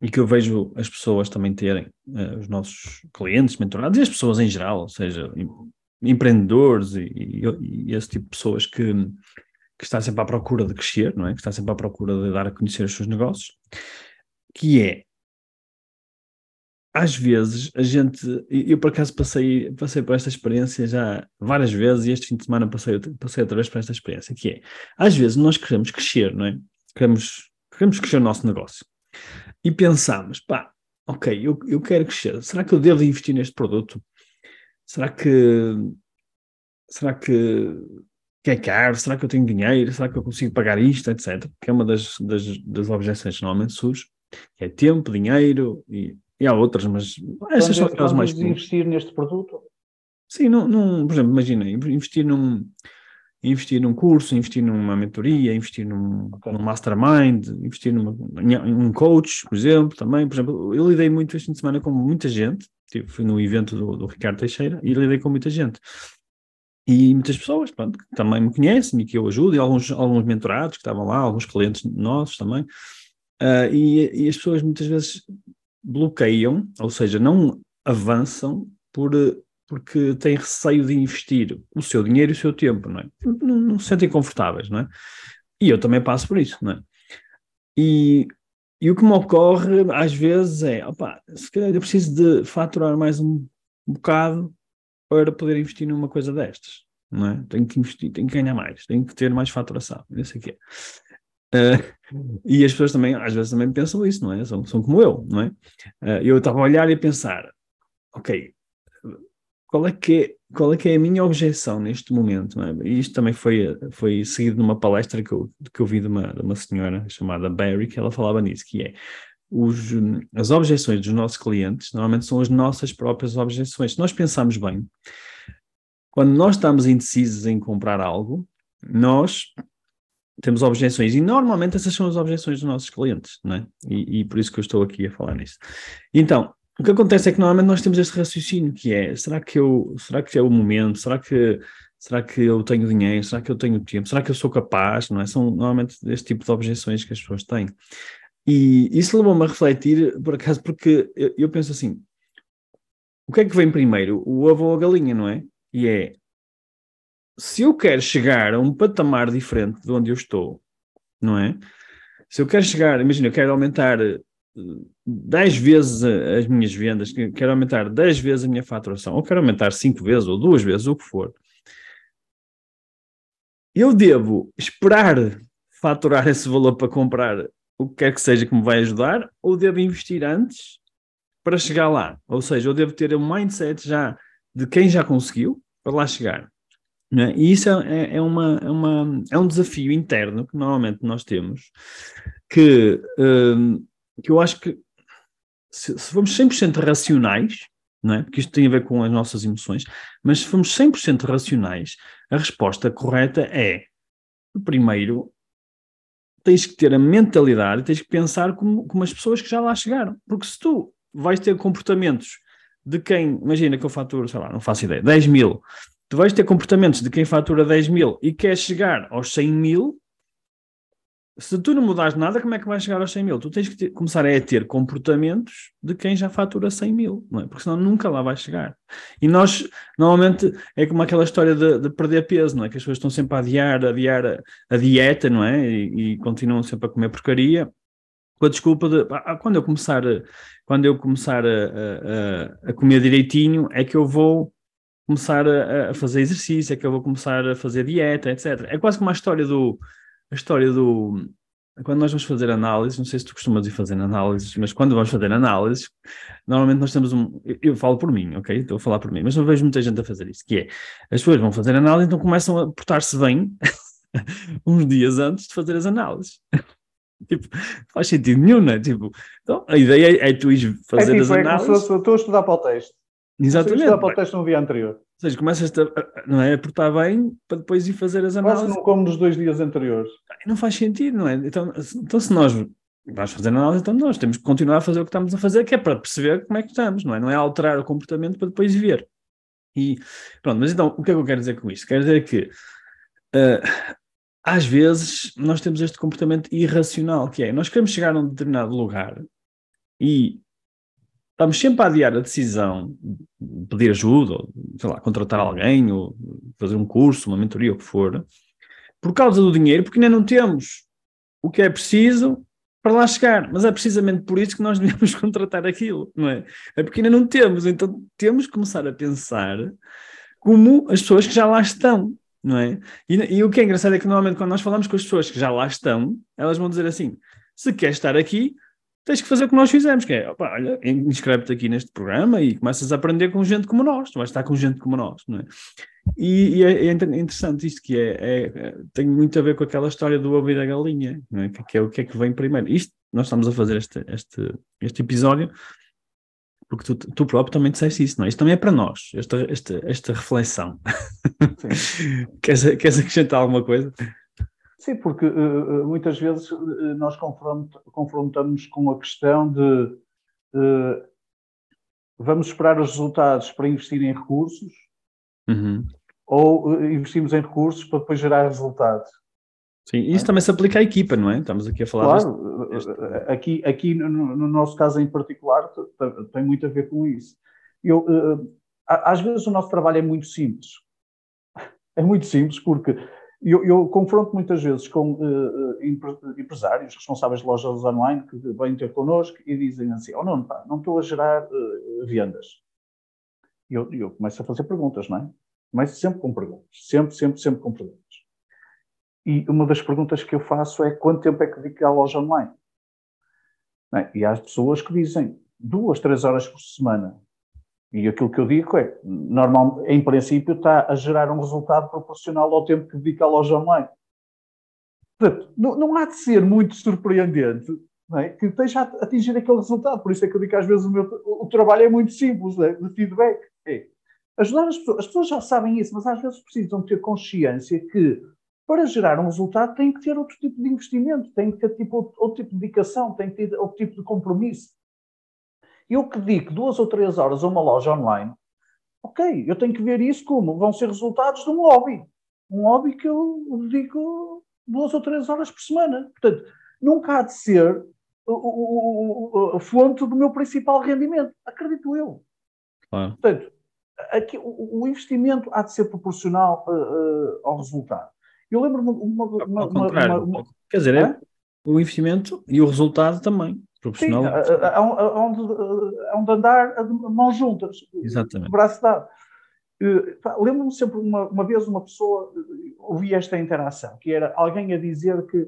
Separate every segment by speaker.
Speaker 1: e que eu vejo as pessoas também terem, uh, os nossos clientes, mentorados e as pessoas em geral, ou seja, em, empreendedores e, e, e, esse tipo de pessoas que, que está sempre à procura de crescer, não é? Que está sempre à procura de dar a conhecer os seus negócios, que é às vezes a gente, eu por acaso passei, passei por esta experiência já várias vezes e este fim de semana passei, passei outra vez por esta experiência, que é, às vezes nós queremos crescer, não é? Queremos, queremos crescer o nosso negócio e pensamos, pá, ok, eu, eu quero crescer, será que eu devo investir neste produto? Será que, será que, que é caro? Será que eu tenho dinheiro? Será que eu consigo pagar isto, etc. Que é uma das, das, das objeções que normalmente surge, que é tempo, dinheiro e, e há outras, mas essas são aquelas mais
Speaker 2: investir neste produto?
Speaker 1: Sim, não, não, por exemplo, imagina, investir num, investir num curso, investir numa mentoria, investir num, okay. num mastermind, investir numa, em um coach, por exemplo, também. Por exemplo, eu lidei muito este fim de semana com muita gente, tipo, fui no evento do, do Ricardo Teixeira e lidei com muita gente. E muitas pessoas, pronto, que também me conhecem e que eu ajudo, e alguns, alguns mentorados que estavam lá, alguns clientes nossos também. Uh, e, e as pessoas muitas vezes bloqueiam, ou seja, não avançam por porque têm receio de investir o seu dinheiro e o seu tempo, não é? Não, não se sentem confortáveis, não é? E eu também passo por isso, não é? E, e o que me ocorre às vezes é, opa, se calhar eu preciso de faturar mais um bocado para poder investir numa coisa destas, não é? Tenho que investir, tenho que ganhar mais, tenho que ter mais faturação, não sei o quê. Uh, e as pessoas também, às vezes também pensam isso, não é? São, são como eu, não é? Uh, eu estava a olhar e a pensar, ok, qual é que é, qual é, que é a minha objeção neste momento? É? E isto também foi, foi seguido numa palestra que eu, que eu vi de uma, de uma senhora chamada Barry, que ela falava nisso, que é os, as objeções dos nossos clientes normalmente são as nossas próprias objeções. Se nós pensamos bem, quando nós estamos indecisos em comprar algo, nós temos objeções e normalmente essas são as objeções dos nossos clientes, não é? E, e por isso que eu estou aqui a falar nisso. Então, o que acontece é que normalmente nós temos este raciocínio que é, será que eu, será que é o momento, será que, será que eu tenho dinheiro, será que eu tenho tempo, será que eu sou capaz, não é? São normalmente este tipo de objeções que as pessoas têm. E isso levou-me a refletir, por acaso, porque eu, eu penso assim, o que é que vem primeiro, o ovo ou a galinha, não é? E é, se eu quero chegar a um patamar diferente de onde eu estou, não é? Se eu quero chegar, imagina, eu quero aumentar 10 vezes as minhas vendas, quero aumentar 10 vezes a minha faturação, ou quero aumentar 5 vezes ou 2 vezes, o que for, eu devo esperar faturar esse valor para comprar o que quer que seja que me vai ajudar, ou devo investir antes para chegar lá? Ou seja, eu devo ter um mindset já de quem já conseguiu para lá chegar. É? E isso é, é, uma, é, uma, é um desafio interno que normalmente nós temos, que hum, que eu acho que se, se formos 100% racionais, não é? porque isto tem a ver com as nossas emoções, mas se formos 100% racionais, a resposta correta é, primeiro, tens que ter a mentalidade, tens que pensar como, como as pessoas que já lá chegaram. Porque se tu vais ter comportamentos de quem, imagina que eu faturo, sei lá, não faço ideia, 10 mil, tu vais ter comportamentos de quem fatura 10 mil e quer chegar aos 100 mil, se tu não mudares nada, como é que vais chegar aos 100 mil? Tu tens que ter, começar a ter comportamentos de quem já fatura 100 mil, não é? Porque senão nunca lá vais chegar. E nós, normalmente, é como aquela história de, de perder peso, não é? Que as pessoas estão sempre a adiar, adiar a, a dieta, não é? E, e, continuam sempre a comer porcaria, com a desculpa de, ah, quando eu começar, quando eu começar a, a, a comer direitinho, é que eu vou começar a, a fazer exercício, é que eu vou começar a fazer dieta, etc. É quase como a história do a história do. Quando nós vamos fazer análises, não sei se tu costumas ir fazer análises, mas quando vamos fazer análises, normalmente nós temos um. Eu, eu falo por mim, ok? Estou a falar por mim, mas não vejo muita gente a fazer isso, que é as pessoas vão fazer análise, então começam a portar-se bem uns dias antes de fazer as análises. tipo, faz sentido nenhum, não é? Tipo, então, a ideia é, é tu ir fazer é, tipo, as análises.
Speaker 2: É como se estou a estudar para o texto.
Speaker 1: Exatamente.
Speaker 3: Estudar para o teste no dia anterior.
Speaker 1: Ou seja, começas a, não é, a portar bem para depois ir fazer as análises.
Speaker 3: Quase não como nos dois dias anteriores.
Speaker 1: Não faz sentido, não é? Então, então se nós vais fazer análise, então nós temos que continuar a fazer o que estamos a fazer, que é para perceber como é que estamos, não é? Não é alterar o comportamento para depois ver. E pronto, mas então, o que é que eu quero dizer com isto? Quero dizer que uh, às vezes nós temos este comportamento irracional, que é nós queremos chegar a um determinado lugar e estamos sempre a adiar a decisão de pedir ajuda, ou, sei lá, contratar alguém, ou fazer um curso, uma mentoria, o que for, por causa do dinheiro, porque ainda não temos o que é preciso para lá chegar. Mas é precisamente por isso que nós devemos contratar aquilo, não é? É porque ainda não temos, então temos que começar a pensar como as pessoas que já lá estão, não é? E, e o que é engraçado é que normalmente quando nós falamos com as pessoas que já lá estão, elas vão dizer assim: se queres estar aqui, tens que fazer o que nós fizemos, que é, opa, olha, inscreve-te aqui neste programa e começas a aprender com gente como nós, tu vais estar com gente como nós, não é? E, e é, é, interessante isto, que é, é, tem muito a ver com aquela história do e da galinha, não é? Que, que é o que é que vem primeiro. Isto, nós estamos a fazer este, este, este episódio porque tu, tu próprio também disseste isso, não é? Isto também é para nós, esta, esta, esta reflexão. queres, queres acrescentar alguma coisa?
Speaker 3: Sim, porque uh, muitas vezes uh, nós confront, confrontamos com a questão de uh, vamos esperar os resultados para investir em recursos
Speaker 1: uhum.
Speaker 3: ou investimos em recursos para depois gerar resultados.
Speaker 1: Sim, isso é? também se aplica à equipa, não é? Estamos aqui a falar.
Speaker 3: Claro, deste, deste... aqui, aqui no, no, nosso caso em particular tem muito a ver com isso. Eu, às vezes o nosso trabalho é muito simples. É muito simples porque eu, eu, confronto muitas vezes com uh, empresários, responsáveis de lojas online, que vêm ter connosco e dizem assim: Oh, não, pá, não estou a gerar uh, vendas. E eu, eu começo a fazer perguntas, não é? Começo sempre com perguntas. Sempre, sempre, sempre com perguntas. E uma das perguntas que eu faço é: quanto tempo é que dedica à loja online? É? E há pessoas que dizem duas, três horas por semana. E aquilo que eu digo é, normal, em princípio, está a gerar um resultado proporcional ao tempo que dedica à loja online. Portanto, não, não há de ser muito surpreendente é? que esteja a atingir aquele resultado. Por isso é que eu digo que às vezes o, meu, o, trabalho é muito simples, é? de feedback. É. Ajudar as pessoas. As pessoas já sabem isso, mas às vezes precisam ter consciência que para gerar um resultado tem que ter outro tipo de investimento, tem que ter tipo, outro tipo de dedicação, tem que ter outro tipo de compromisso. Eu que dedico duas ou três horas a uma loja online, ok, eu tenho que ver isso como vão ser resultados de um hobby. Um hobby que eu dedico duas ou três horas por semana. Portanto, nunca há de ser a fonte do meu principal rendimento. Acredito eu. Portanto, aqui, o, o, investimento há de ser proporcional uh, uh, ao resultado. Eu lembro-me uma, uma, uma, uma,
Speaker 1: Quer dizer, é, o investimento e o resultado também. Profissional.
Speaker 3: Sim, onde, onde andar mãos juntas,
Speaker 1: Exatamente.
Speaker 3: braço dado. Lembro-me sempre, uma, uma vez, uma pessoa ouvi esta interação, que era alguém a dizer que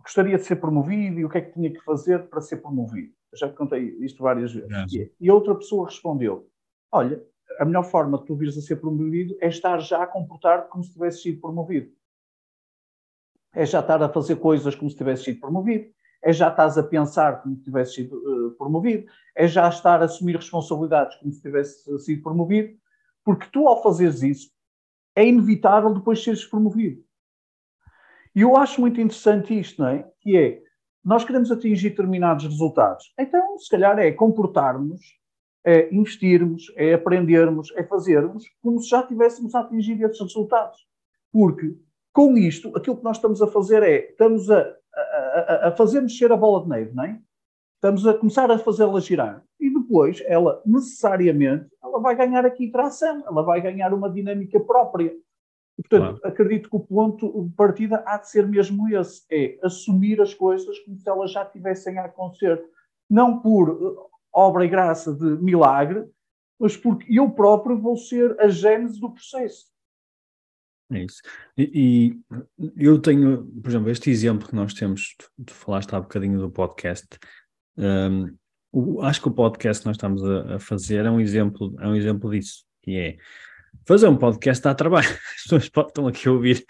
Speaker 3: gostaria de ser promovido e o que é que tinha que fazer para ser promovido. Eu já contei isto várias vezes. É. E outra pessoa respondeu: Olha, a melhor forma de tu vires a ser promovido é estar já a comportar-te como se tivesse sido promovido. É já estar a fazer coisas como se tivesse sido promovido é já estás a pensar como se tivesse sido uh, promovido, é já estar a assumir responsabilidades como se tivesse sido promovido, porque tu, ao fazeres isso, é inevitável depois seres promovido. E eu acho muito interessante isto, não é? Que é, nós queremos atingir determinados resultados. Então, se calhar, é comportarmos, é investirmos, é aprendermos, é fazermos como se já tivéssemos a atingir esses resultados. Porque, com isto, aquilo que nós estamos a fazer é, estamos a a, a, fazer mexer a bola de neve, não é? Estamos a começar a fazê-la girar. E depois, ela, necessariamente, ela vai ganhar aqui tração, ela vai ganhar uma dinâmica própria. E, portanto, claro. acredito que o ponto de partida há de ser mesmo esse: é assumir as coisas como se elas já tivessem a acontecer. Não por uh, obra e graça de milagre, mas porque eu próprio vou ser a gênese do processo.
Speaker 1: É isso. E, e, eu tenho, por exemplo, este exemplo que nós temos, tu falaste há bocadinho do podcast. Um, o, acho que o podcast que nós estamos a, a, fazer é um exemplo, é um exemplo disso, que é fazer um podcast dá trabalho. As pessoas podem, estão aqui a ouvir,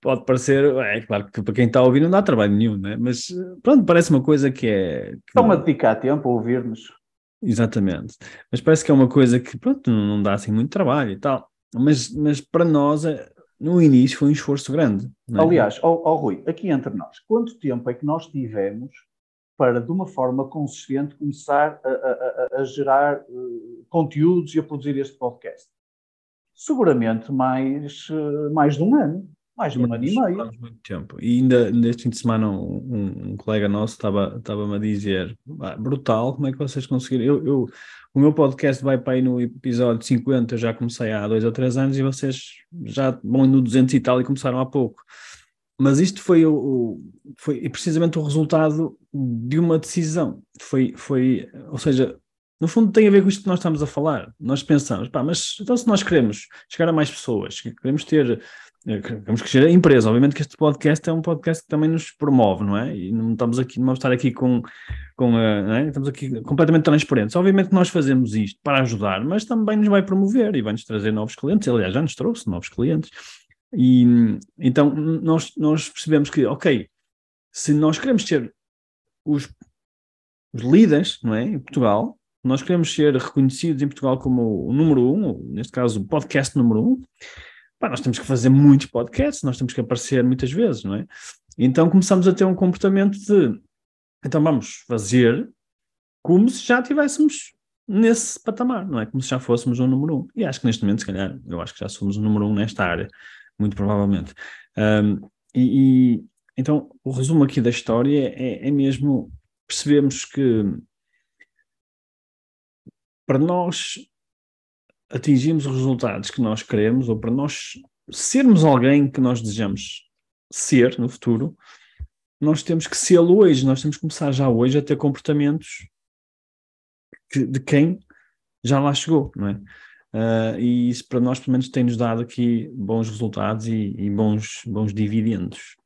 Speaker 1: pode parecer, é claro que para quem está a ouvir não dá trabalho nenhum, né? mas pronto, parece uma coisa que é. Que
Speaker 3: Estão a dedicar tempo a ouvir-nos.
Speaker 1: Exatamente. Mas parece que é uma coisa que, pronto, não dá assim muito trabalho e tal. Mas, mas para nós, é, no início, foi um esforço grande.
Speaker 3: É? Aliás, oh, oh, Rui, aqui entre nós, quanto tempo é que nós tivemos para, de uma forma consistente, começar a, a, a gerar uh, conteúdos e a produzir este podcast? Seguramente mais, uh, mais de um ano mais de um ano e meio.
Speaker 1: Muito tempo. E ainda neste fim de semana um, um colega nosso estava-me estava a dizer, ah, brutal, como é que vocês conseguiram? Eu, eu, o meu podcast vai para aí no episódio 50, eu já comecei há dois ou três anos e vocês já vão no 200 e tal e começaram há pouco. Mas isto foi, o, foi precisamente o resultado de uma decisão. Foi, foi, ou seja, no fundo tem a ver com isto que nós estamos a falar. Nós pensamos, pá, mas então se nós queremos chegar a mais pessoas, queremos ter Queremos crescer a empresa. Obviamente que este podcast é um podcast que também nos promove, não é? E não estamos aqui, não vamos estar aqui com, com é? estamos aqui completamente transparentes. Obviamente que nós fazemos isto para ajudar, mas também nos vai promover e vai-nos trazer novos clientes. Aliás, já nos trouxe novos clientes. E então nós, nós percebemos que, ok, se nós queremos ser os, os líderes, não é? Em Portugal, nós queremos ser reconhecidos em Portugal como o número um, neste caso o podcast número um, pá, nós temos que fazer muitos podcasts, nós temos que aparecer muitas vezes, não é? Então começamos a ter um comportamento de então vamos fazer como se já estivéssemos nesse patamar, não é? Como se já fôssemos o número um. E acho que neste momento, se calhar, eu acho que já somos o número um nesta área, muito provavelmente. Um, e, e, então o resumo aqui da história é, é mesmo percebemos que para nós atingirmos os resultados que nós queremos ou para nós sermos alguém que nós desejamos ser no futuro, nós temos que ser hoje, nós temos que começar já hoje a ter comportamentos que, de quem já lá chegou, não é? Uh, e isso para nós, pelo menos, tem-nos dado aqui bons resultados e, e bons, bons dividendos.